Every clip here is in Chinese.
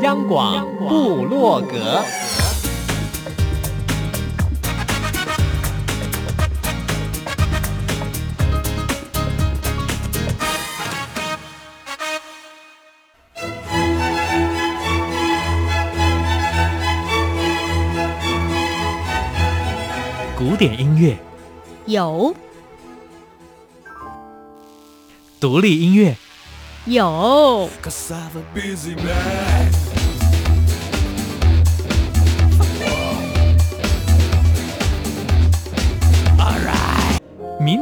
央广部落格，古典音乐。有，独立音乐。有。民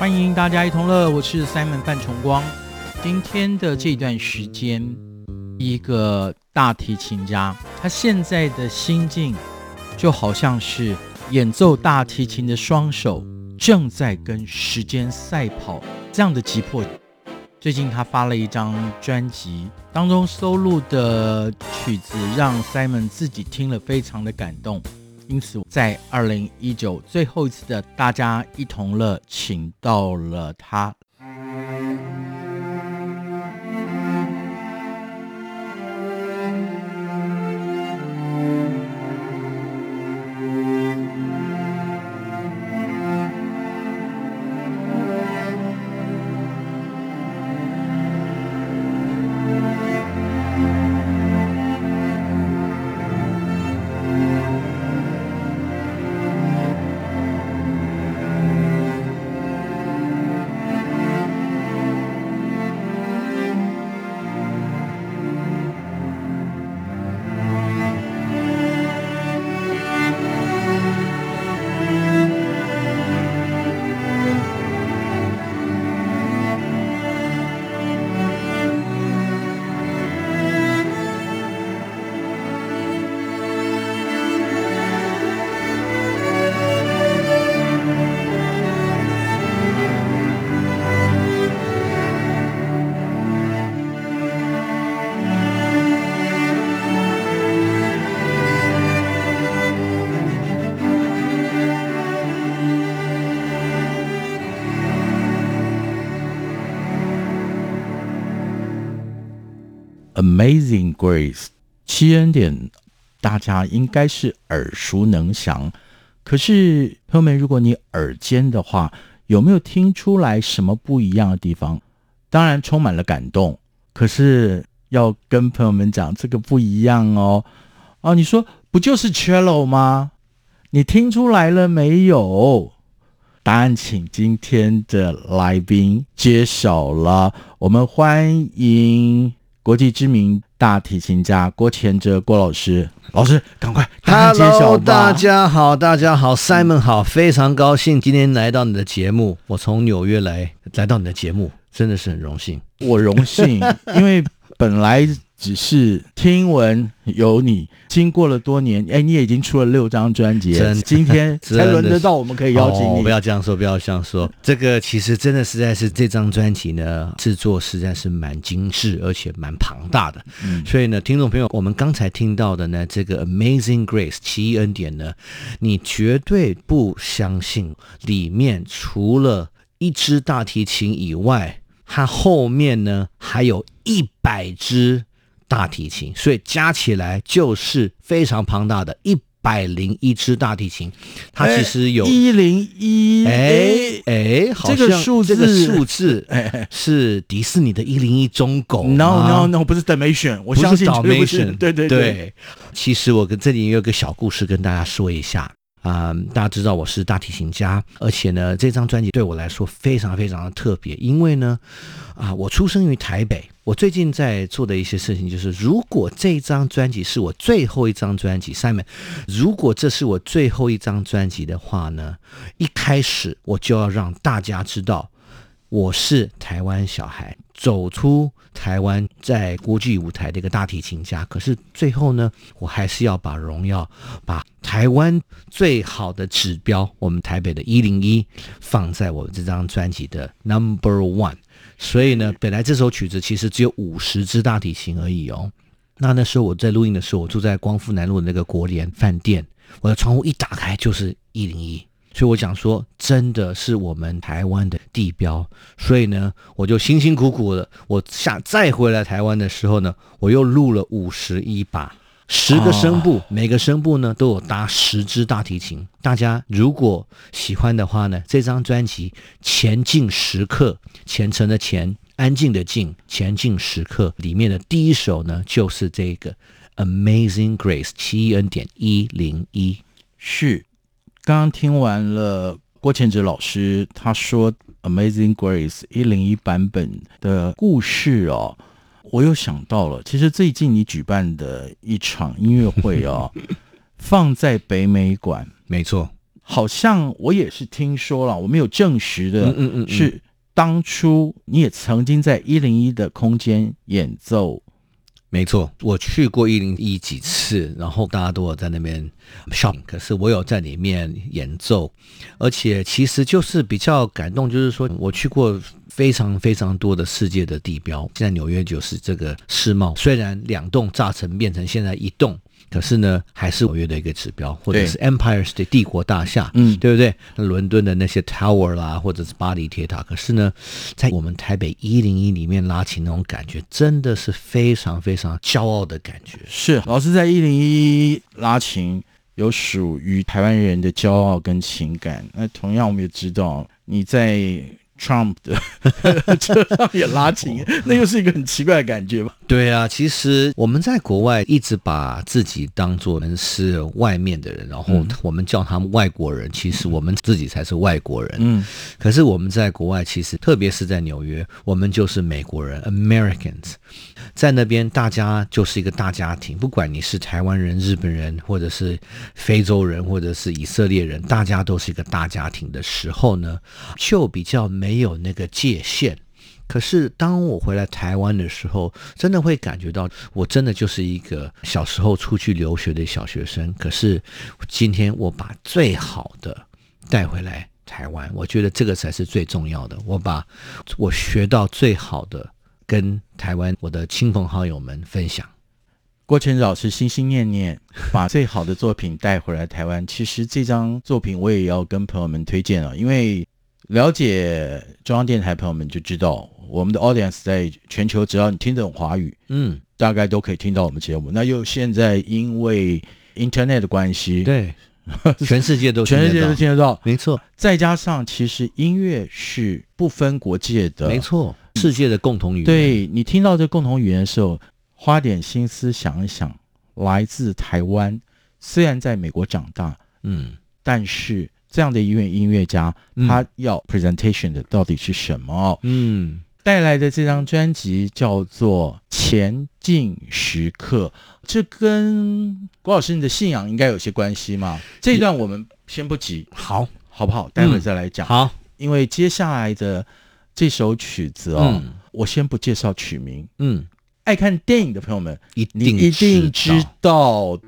欢迎大家一同乐，我是 Simon 范崇光。今天的这段时间，一个大提琴家，他现在的心境就好像是演奏大提琴的双手正在跟时间赛跑，这样的急迫。最近他发了一张专辑，当中收录的曲子让 Simon 自己听了非常的感动。因此，在二零一九最后一次的大家一同乐，请到了他。Amazing Grace，七恩典，大家应该是耳熟能详。可是朋友们，如果你耳尖的话，有没有听出来什么不一样的地方？当然充满了感动。可是要跟朋友们讲，这个不一样哦。哦，你说不就是 cello 吗？你听出来了没有？答案，请今天的来宾揭晓了。我们欢迎。国际知名大提琴家郭前哲郭老师，老师赶快！Hello，大家好，大家好，Simon 好，非常高兴今天来到你的节目。我从纽约来，来到你的节目，真的是很荣幸。我荣幸，因为本来。只是听闻有你，经过了多年，哎，你也已经出了六张专辑，今天 才轮得到我们可以邀请你。哦、不要这样说，不要这样说。这个其实真的实在是这张专辑呢，制作实在是蛮精致，而且蛮庞大的。嗯，所以呢，听众朋友，我们刚才听到的呢，这个 Amazing Grace 奇异恩典呢，你绝对不相信里面除了一支大提琴以外，它后面呢还有一百支。大提琴，所以加起来就是非常庞大的，一百零一支大提琴。它其实有一零一，哎哎，好像这个数字，这个数字是迪士尼的一零一忠狗。No No No，不是 Dalmatian，我相信是 Dalmatian。对对对，对，其实我跟这里有个小故事跟大家说一下。啊、大家知道我是大提琴家，而且呢，这张专辑对我来说非常非常的特别，因为呢，啊，我出生于台北。我最近在做的一些事情就是，如果这张专辑是我最后一张专辑，Simon，如果这是我最后一张专辑的话呢，一开始我就要让大家知道，我是台湾小孩，走出台湾在国际舞台的一个大提琴家，可是最后呢，我还是要把荣耀，把台湾最好的指标，我们台北的一零一，放在我们这张专辑的 Number One。所以呢，本来这首曲子其实只有五十支大提琴而已哦。那那时候我在录音的时候，我住在光复南路的那个国联饭店，我的窗户一打开就是一零一。所以我想说，真的是我们台湾的地标。所以呢，我就辛辛苦苦的，我下再回来台湾的时候呢，我又录了五十一把，十个声部，每个声部呢都有搭十支大提琴。大家如果喜欢的话呢，这张专辑《前进时刻》，虔诚的虔，安静的静，《前进时刻》里面的第一首呢，就是这个《Amazing Grace》七一恩点一零一，是。刚刚听完了郭谦哲老师他说《Amazing Grace》一零一版本的故事哦，我又想到了，其实最近你举办的一场音乐会哦，放在北美馆，没错，好像我也是听说了，我没有证实的，嗯嗯嗯，是当初你也曾经在一零一的空间演奏。没错，我去过一零一几次，然后大家都有在那边 shop，可是我有在里面演奏，而且其实就是比较感动，就是说我去过非常非常多的世界的地标，现在纽约就是这个世贸，虽然两栋炸成变成现在一栋。可是呢，还是纽约的一个指标，或者是 Empire State 帝国大厦，嗯，对不对？伦敦的那些 Tower 啦，或者是巴黎铁塔。可是呢，在我们台北一零一里面拉琴那种感觉，真的是非常非常骄傲的感觉。是老师在一零一拉琴，有属于台湾人的骄傲跟情感。那同样，我们也知道你在。Trump 的 车上也拉琴，那又是一个很奇怪的感觉吧？对啊，其实我们在国外一直把自己当作是外面的人，然后我们叫他们外国人，其实我们自己才是外国人。嗯，可是我们在国外，其实特别是在纽约，我们就是美国人，Americans。在那边，大家就是一个大家庭，不管你是台湾人、日本人，或者是非洲人，或者是以色列人，大家都是一个大家庭的时候呢，就比较没有那个界限。可是当我回来台湾的时候，真的会感觉到，我真的就是一个小时候出去留学的小学生。可是今天我把最好的带回来台湾，我觉得这个才是最重要的。我把我学到最好的。跟台湾我的亲朋好友们分享，郭晨老师心心念念把最好的作品带回来台湾。其实这张作品我也要跟朋友们推荐啊，因为了解中央电台朋友们就知道，我们的 audience 在全球，只要你听得懂华语，嗯，大概都可以听到我们节目。那又现在因为 internet 的关系，对，全世界都全世界都听得到，没错。再加上其实音乐是不分国界的，没错。世界的共同语言，对，你听到这共同语言的时候，花点心思想一想，来自台湾，虽然在美国长大，嗯，但是这样的一位音乐家，嗯、他要 presentation 的到底是什么？嗯，带来的这张专辑叫做《前进时刻》，这跟郭老师你的信仰应该有些关系吗？这一段我们先不急，好，好不好？待会再来讲。嗯、好，因为接下来的。这首曲子哦，嗯、我先不介绍曲名。嗯，爱看电影的朋友们一定一定知道。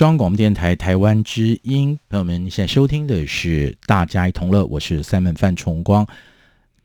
中央广播电台台湾之音，朋友们，你现在收听的是《大家一同乐》，我是 Simon 范崇光。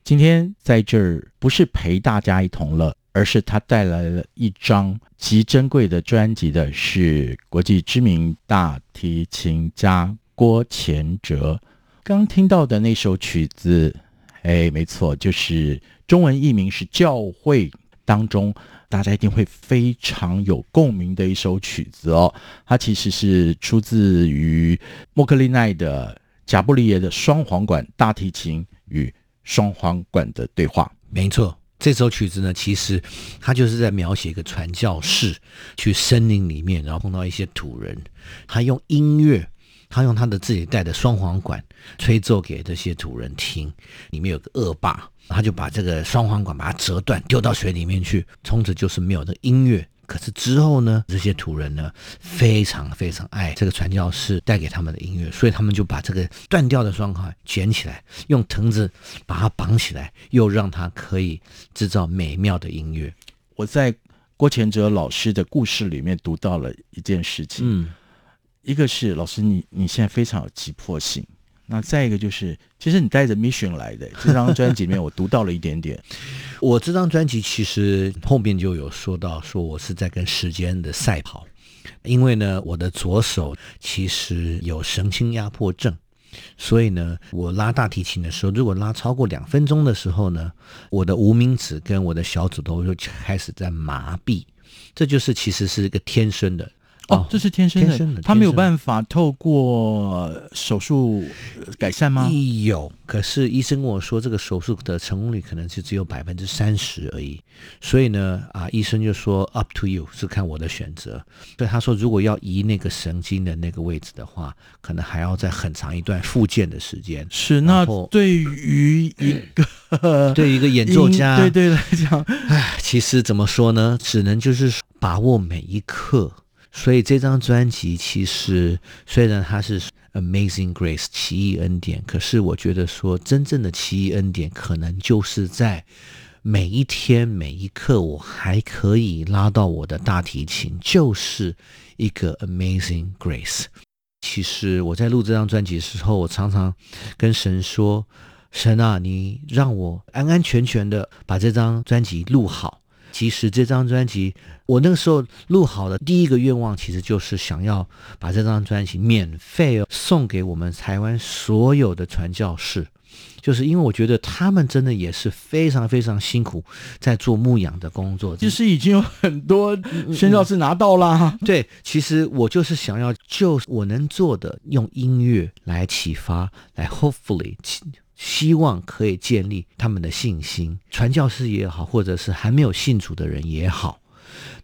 今天在这儿不是陪大家一同乐，而是他带来了一张极珍贵的专辑的，是国际知名大提琴家郭谦哲。刚听到的那首曲子，哎，没错，就是中文译名是《教会》当中。大家一定会非常有共鸣的一首曲子哦，它其实是出自于莫克利奈的贾布里耶的双簧管大提琴与双簧管的对话。没错，这首曲子呢，其实它就是在描写一个传教士去森林里面，然后碰到一些土人，他用音乐。他用他的自己带的双簧管吹奏给这些土人听，里面有个恶霸，他就把这个双簧管把它折断，丢到水里面去，从此就是没有这个音乐。可是之后呢，这些土人呢，非常非常爱这个传教士带给他们的音乐，所以他们就把这个断掉的双簧捡起来，用藤子把它绑起来，又让它可以制造美妙的音乐。我在郭乾哲老师的故事里面读到了一件事情。嗯。一个是老师，你你现在非常有急迫性。那再一个就是，其实你带着 mission 来的。这张专辑里面，我读到了一点点。我这张专辑其实后面就有说到，说我是在跟时间的赛跑，因为呢，我的左手其实有神经压迫症，所以呢，我拉大提琴的时候，如果拉超过两分钟的时候呢，我的无名指跟我的小指头就开始在麻痹，这就是其实是一个天生的。哦，这是天生的，天生的，他没有办法透过手术改善吗？有，可是医生跟我说，这个手术的成功率可能是只有百分之三十而已。所以呢，啊，医生就说 up to you，是看我的选择。所以他说，如果要移那个神经的那个位置的话，可能还要在很长一段复健的时间。是，那对于一个 对于一个演奏家，对对来讲，唉，其实怎么说呢？只能就是把握每一刻。所以这张专辑其实虽然它是《Amazing Grace》奇异恩典，可是我觉得说真正的奇异恩典，可能就是在每一天每一刻，我还可以拉到我的大提琴，就是一个 Amazing Grace。其实我在录这张专辑的时候，我常常跟神说：“神啊，你让我安安全全的把这张专辑录好。”其实这张专辑，我那个时候录好的第一个愿望，其实就是想要把这张专辑免费送给我们台湾所有的传教士，就是因为我觉得他们真的也是非常非常辛苦在做牧养的工作。其实已经有很多宣教士拿到了。对，其实我就是想要，就我能做的，用音乐来启发，来 hopefully。希望可以建立他们的信心，传教士也好，或者是还没有信主的人也好，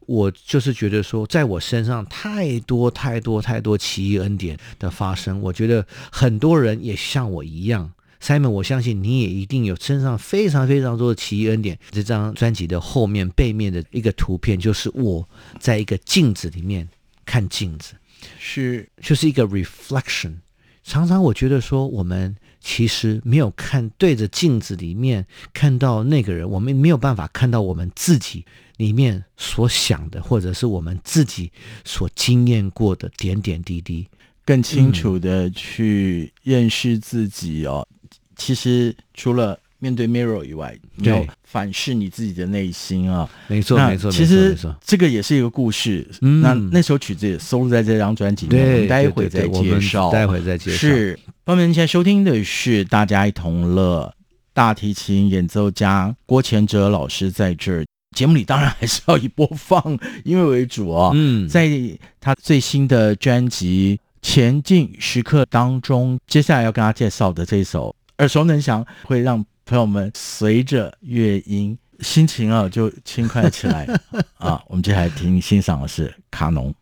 我就是觉得说，在我身上太多太多太多奇异恩典的发生，我觉得很多人也像我一样，Simon，我相信你也一定有身上非常非常多的奇异恩典。这张专辑的后面背面的一个图片，就是我在一个镜子里面看镜子，是就是一个 reflection。常常我觉得说我们。其实没有看对着镜子里面看到那个人，我们没有办法看到我们自己里面所想的，或者是我们自己所经验过的点点滴滴，更清楚的去认识自己哦。嗯、其实除了。面对 mirror 以外，对反视你自己的内心啊！没错，没错，其实这个也是一个故事。嗯，那那首曲子也收录在这张专辑里面，我们待会再介绍。待会再介绍。是，朋友们现在收听的是《大家一同乐》，大提琴演奏家郭前哲老师在这儿。节目里当然还是要以播放音乐为主哦。嗯，在他最新的专辑《前进时刻》当中，接下来要跟他介绍的这首耳熟能详，会让。朋友们，随着乐音，心情啊就轻快起来 啊！我们接下来听欣赏的是卡农。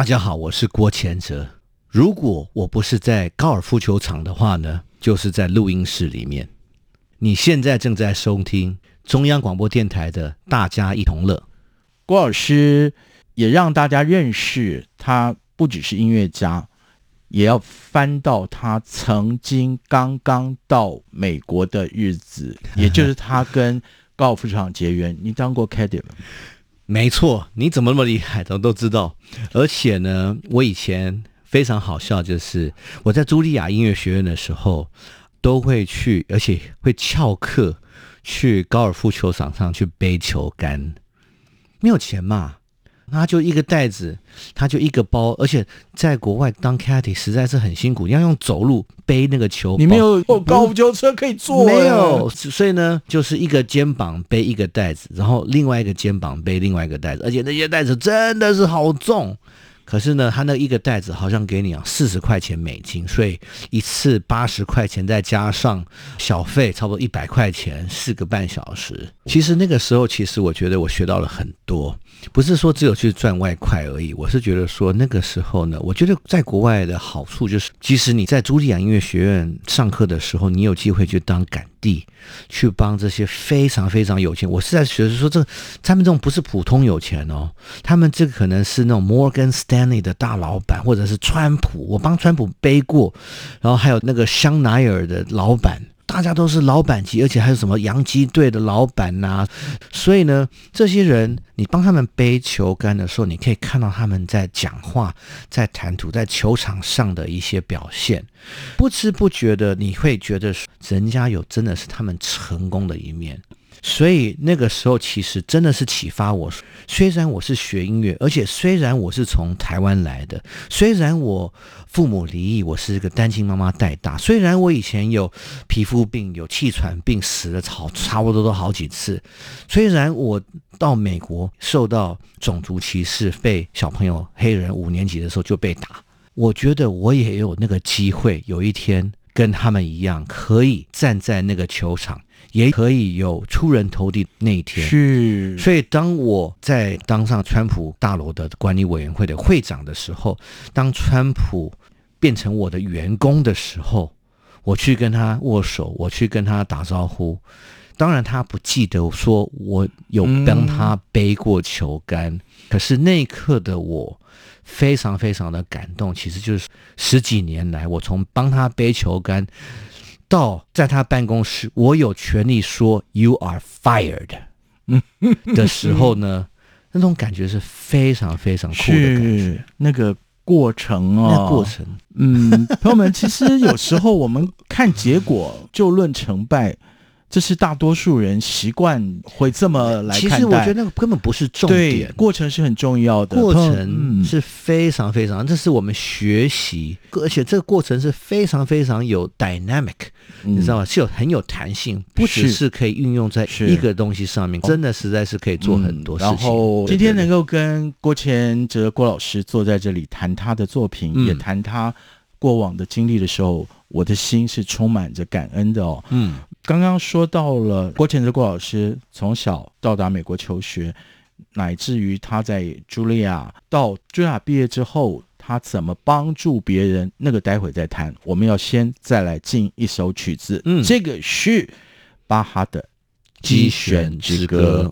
大家好，我是郭谦哲。如果我不是在高尔夫球场的话呢，就是在录音室里面。你现在正在收听中央广播电台的《大家一同乐》。郭老师也让大家认识他，不只是音乐家，也要翻到他曾经刚刚到美国的日子，也就是他跟高尔夫球场结缘。你当过 caddy 吗？没错，你怎么那么厉害？都都知道。而且呢，我以前非常好笑，就是我在茱莉亚音乐学院的时候，都会去，而且会翘课去高尔夫球场上去背球杆。没有钱嘛。他就一个袋子，他就一个包，而且在国外当 caddy 实在是很辛苦，要用走路背那个球。你没有高尔夫球车可以坐？没有，所以呢，就是一个肩膀背一个袋子，然后另外一个肩膀背另外一个袋子，而且那些袋子真的是好重。可是呢，他那一个袋子好像给你啊四十块钱美金，所以一次八十块钱，再加上小费，差不多一百块钱，四个半小时。其实那个时候，其实我觉得我学到了很多。不是说只有去赚外快而已，我是觉得说那个时候呢，我觉得在国外的好处就是，即使你在茱莉亚音乐学院上课的时候，你有机会去当杆弟，去帮这些非常非常有钱。我是在学说，这他们这种不是普通有钱哦，他们这个可能是那种 Morgan Stanley 的大老板，或者是川普，我帮川普背过，然后还有那个香奈儿的老板。大家都是老板级，而且还有什么洋基队的老板呐、所以呢，这些人你帮他们背球杆的时候，你可以看到他们在讲话、在谈吐、在球场上的一些表现。不知不觉的，你会觉得人家有真的是他们成功的一面。所以那个时候，其实真的是启发我。虽然我是学音乐，而且虽然我是从台湾来的，虽然我父母离异，我是一个单亲妈妈带大，虽然我以前有皮肤病、有气喘病，死了差差不多都好几次，虽然我到美国受到种族歧视，被小朋友黑人五年级的时候就被打，我觉得我也有那个机会，有一天跟他们一样，可以站在那个球场。也可以有出人头地那一天。是，所以当我在当上川普大楼的管理委员会的会长的时候，当川普变成我的员工的时候，我去跟他握手，我去跟他打招呼。当然，他不记得说我有帮他背过球杆，嗯、可是那一刻的我非常非常的感动。其实就是十几年来，我从帮他背球杆。到在他办公室，我有权利说 “You are fired” 的时候呢，那种感觉是非常非常酷的感觉。那个过程哦，那过程，嗯，朋友们，其实有时候我们看结果就论成败。这是大多数人习惯会这么来看待。其实我觉得那个根本不是重点，对，过程是很重要的。过程是非常非常，这是我们学习，而且这个过程是非常非常有 dynamic，嗯，你知道吗？是有很有弹性，不只是可以运用在一个东西上面，真的实在是可以做很多事情。嗯，然后今天能够跟郭乾哲郭老师坐在这里谈他的作品，嗯，也谈他过往的经历的时候，我的心是充满着感恩的哦。嗯。刚刚说到了郭前哲郭老师从小到达美国求学，乃至于他在茱莉亚到茱莉亚毕业之后，他怎么帮助别人，那个待会再谈。我们要先再来进一首曲子，嗯，这个是巴哈的《机选之歌》。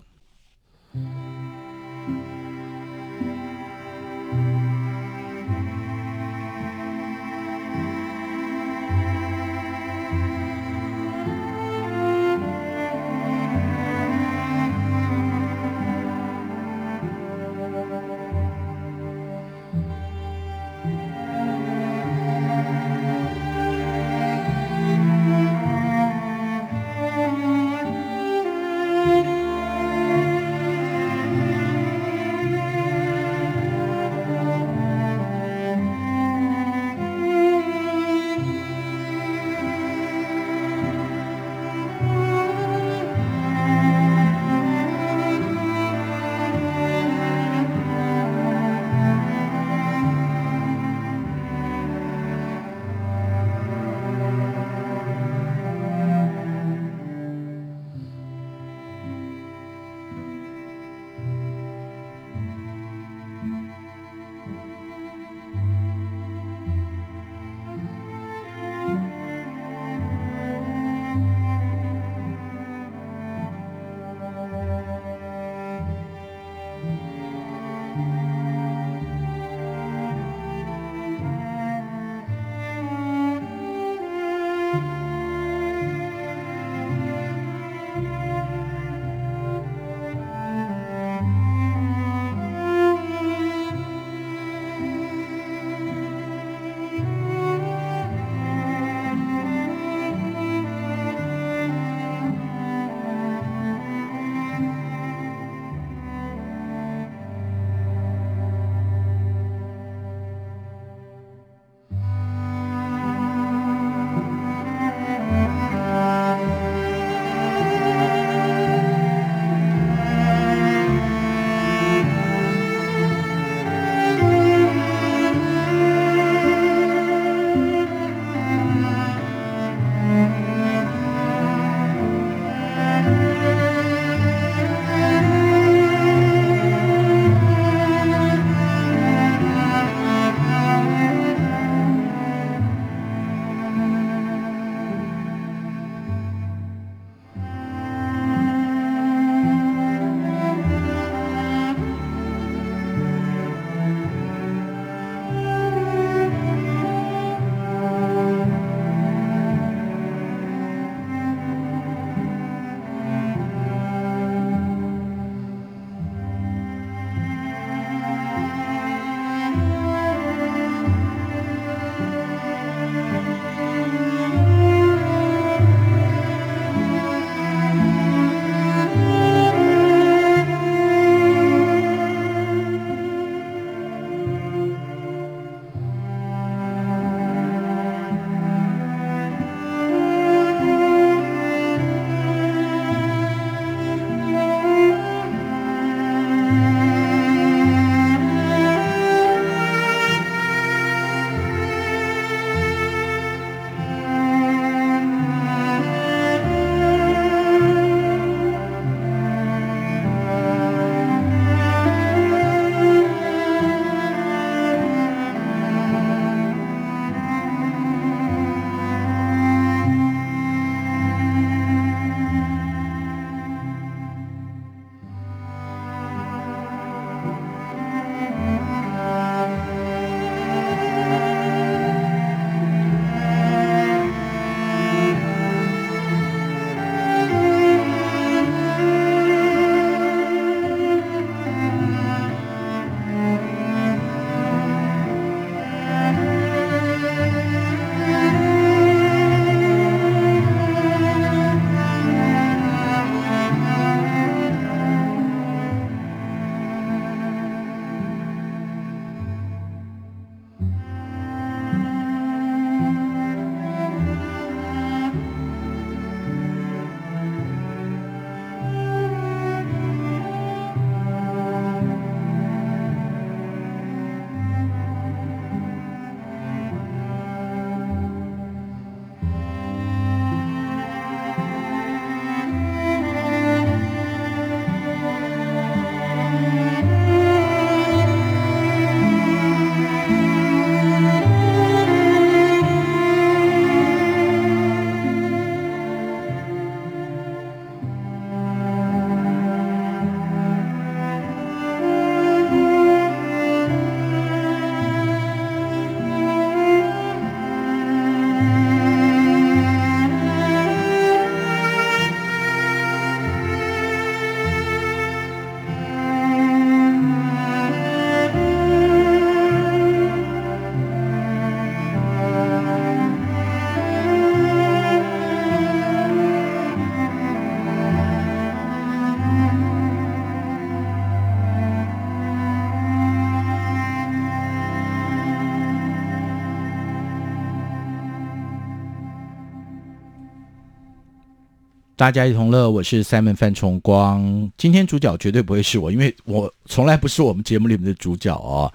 大家一同乐，我是 Simon 范崇光。今天主角绝对不会是我，因为我从来不是我们节目里面的主角哦。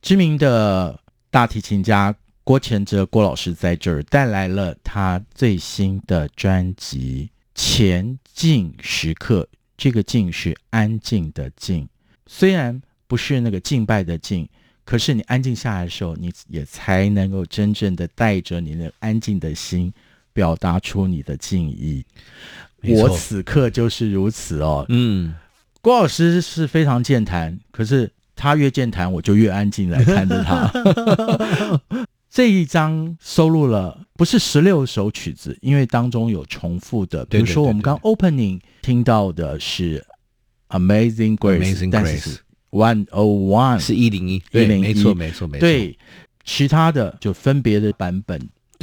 知名的大提琴家郭前哲郭老师在这儿带来了他最新的专辑《前进时刻》。这个静是安静的静，虽然不是那个敬拜的敬，可是你安静下来的时候，你也才能够真正的带着你的安静的心，表达出你的敬意。我此刻就是如此哦。嗯，郭老师是非常健谈，可是他越健谈，我就越安静来看着他。这一张收录了不是十六首曲子，因为当中有重复的，比如说我们刚 opening 听到的是 Amazing Grace，但是 One O One 是一零一，对，没错，没错，没错。对，其他的就分别的版本。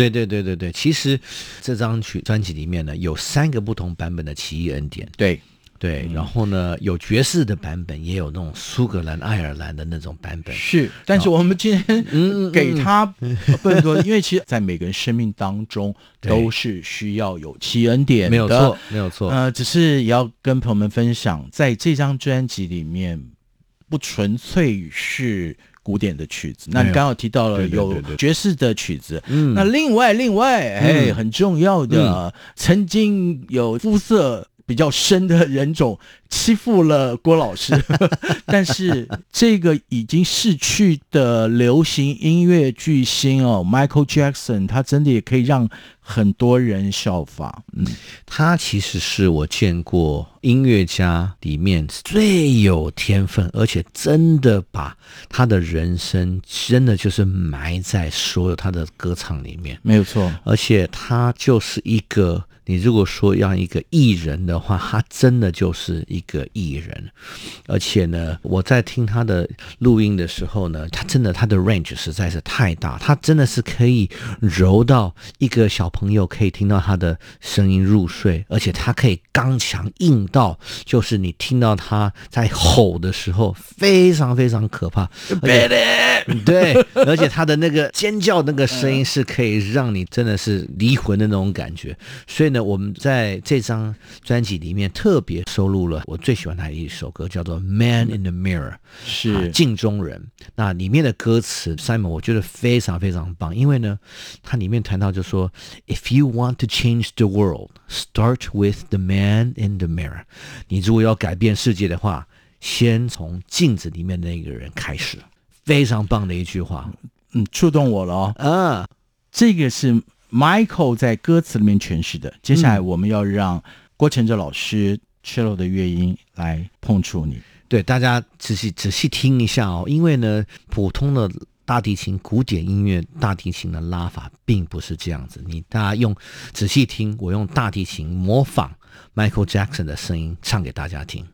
对，对，对，对，对。其实这张曲专辑里面呢，有三个不同版本的《奇异恩典》。对。对，然后呢，有爵士的版本，也有那种苏格兰、爱尔兰的那种版本。是，但是我们今天嗯给他更多，因为其实，在每个人生命当中都是需要有奇异恩典的，没有错，没有错。呃，只是也要跟朋友们分享，在这张专辑里面，不纯粹是古典的曲子。那你刚好提到了有爵士的曲子，嗯，那另外另外，哎，很重要的，曾经有肤色。比较深的人种欺负了郭老师，但是这个已经逝去的流行音乐巨星哦，Michael Jackson，他真的也可以让很多人效仿。嗯，他其实是我见过音乐家里面最有天分，而且真的把他的人生真的就是埋在所有他的歌唱里面，没有错。而且他就是一个。你如果说要一个艺人的话，他真的就是一个艺人，而且呢，我在听他的录音的时候呢，他真的他的 range 实在是太大，他真的是可以柔到一个小朋友可以听到他的声音入睡，而且他可以刚强硬到，就是你听到他在吼的时候非常非常可怕，对，而且他的那个尖叫那个声音是可以让你真的是离魂的那种感觉，所以呢。我们在这张专辑里面特别收录了我最喜欢他的一首歌，叫做《Man in the Mirror》，是啊，镜中人。那里面的歌词，Simon 我觉得非常非常棒，因为呢，它里面谈到就说，If you want to change the world, start with the man in the mirror。你如果要改变世界的话，先从镜子里面那个人开始。非常棒的一句话，嗯，触动我了哦。啊，这个是。Michael 在歌词里面诠释的，接下来我们要让郭前哲老师 cello 的乐音来碰触你。对，大家仔细仔细听一下哦，因为呢，普通的大提琴、古典音乐大提琴的拉法并不是这样子。你大家用仔细听，我用大提琴模仿 Michael Jackson 的声音唱给大家听。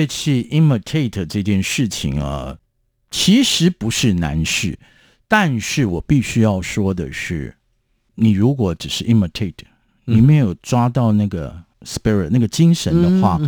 乐器 imitate 这件事情啊，其实不是难事，但是我必须要说的是，你如果只是 imitate，你没有抓到那个 spirit 那个精神的话，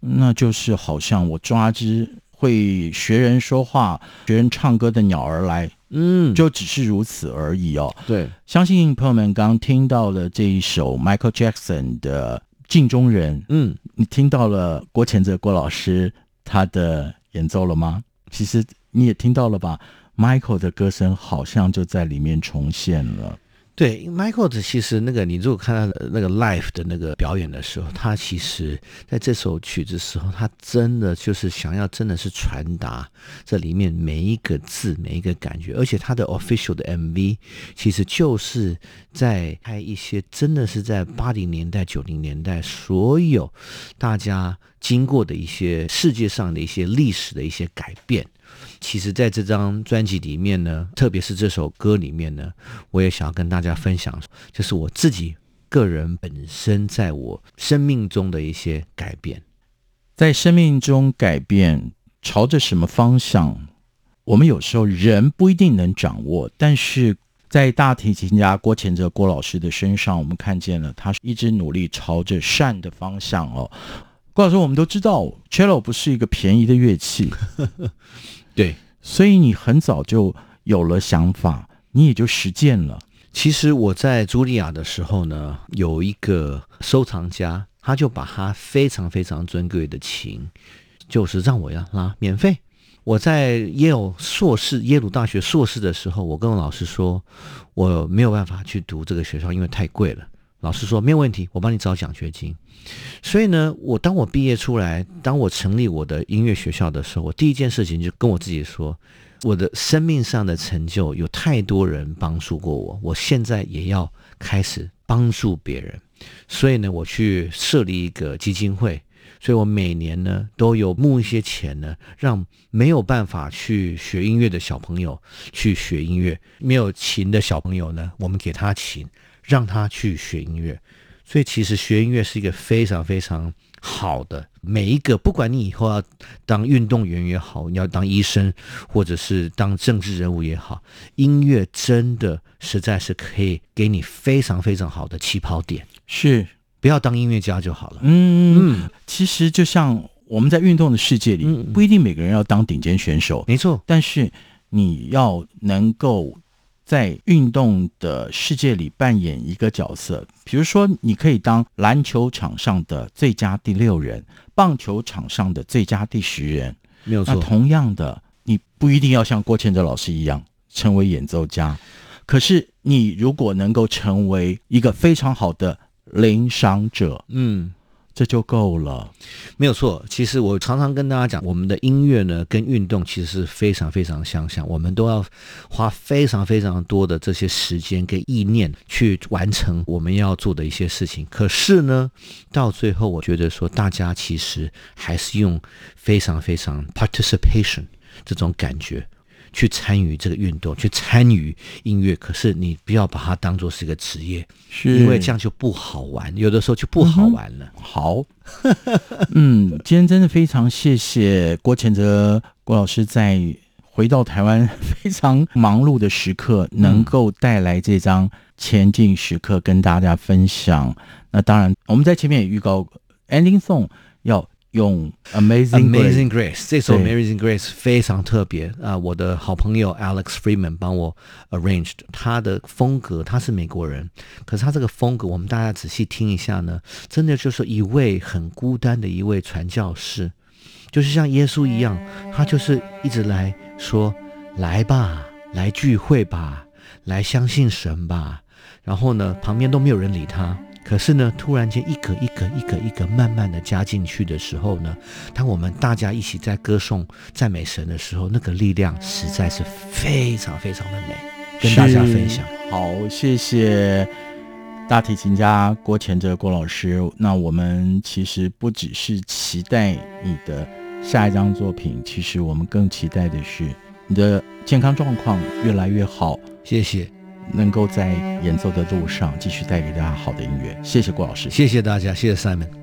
那就是好像我抓只会学人说话、学人唱歌的鸟儿来，嗯，就只是如此而已哦。对，相信朋友们刚听到了这一首 Michael Jackson 的。镜中人，嗯，你听到了郭前泽郭老师他的演奏了吗？其实你也听到了吧，Michael 的歌声好像就在里面重现了。对，Michael 其实那个，你如果看他的那个 live 的那个表演的时候，他其实在这首曲子时候，他真的就是想要真的是传达这里面每一个字、每一个感觉，而且他的 official 的 MV 其实就是在拍一些真的是在八零年代、九零年代所有大家经过的一些世界上的一些历史的一些改变。其实，在这张专辑里面呢，特别是这首歌里面呢，我也想要跟大家分享，就是我自己个人本身在我生命中的一些改变。在生命中改变，朝着什么方向？我们有时候人不一定能掌握，但是在大提琴家郭前泽郭老师的身上，我们看见了他一直努力朝着善的方向哦。郭老师，我们都知道，cello 不是一个便宜的乐器。对，所以你很早就有了想法，你也就实践了。其实我在茱莉亚的时候呢，有一个收藏家，他就把他非常非常尊贵的琴，就是让我要拉免费。我在耶鲁硕士、耶鲁大学硕士的时候，我跟我老师说，我没有办法去读这个学校，因为太贵了。老师说没有问题，我帮你找奖学金。所以呢，我当我毕业出来，当我成立我的音乐学校的时候，我第一件事情就跟我自己说，我的生命上的成就有太多人帮助过我，我现在也要开始帮助别人。所以呢，我去设立一个基金会，所以我每年呢都有募一些钱呢，让没有办法去学音乐的小朋友去学音乐，没有琴的小朋友呢，我们给他琴。让他去学音乐，所以其实学音乐是一个非常非常好的。每一个，不管你以后要当运动员也好，你要当医生，或者是当政治人物也好，音乐真的实在是可以给你非常非常好的起跑点。是，不要当音乐家就好了。嗯嗯，其实就像我们在运动的世界里，不一定每个人要当顶尖选手，没错。但是你要能够。在运动的世界里扮演一个角色，比如说，你可以当篮球场上的最佳第六人，棒球场上的最佳第十人，没有错。那同样的，你不一定要像郭前泽老师一样成为演奏家，可是你如果能够成为一个非常好的领赏者，嗯，这就够了。没有错，其实我常常跟大家讲，我们的音乐呢跟运动其实是非常非常相像，我们都要花非常非常多的这些时间跟意念去完成我们要做的一些事情。可是呢，到最后我觉得说，大家其实还是用非常非常 participation 这种感觉。去参与这个运动，去参与音乐，可是你不要把它当做是一个职业，是因为这样就不好玩，有的时候就不好玩了。嗯、好，嗯，今天真的非常谢谢郭谦哲郭老师，在回到台湾非常忙碌的时刻，能够带来这张前进时刻跟大家分享。嗯、那当然，我们在前面也预告 ending song 要。用 Amazing Amazing Grace 这首 Amazing Grace 非常特别啊！我的好朋友 Alex Freeman 帮我 arranged，他的风格，他是美国人，可是他这个风格，我们大家仔细听一下呢，真的就是一位很孤单的一位传教士，就是像耶稣一样，他就是一直来说，来吧，来聚会吧，来相信神吧，然后呢，旁边都没有人理他。可是呢，突然间一个一个一个一个慢慢的加进去的时候呢，当我们大家一起在歌颂赞美神的时候，那个力量实在是非常非常的美，跟大家分享。好，谢谢大提琴家郭前哲郭老师。那我们其实不只是期待你的下一张作品，其实我们更期待的是你的健康状况越来越好。谢谢。能够在演奏的路上继续带给大家好的音乐，谢谢郭老师，谢谢大家，谢谢 Simon。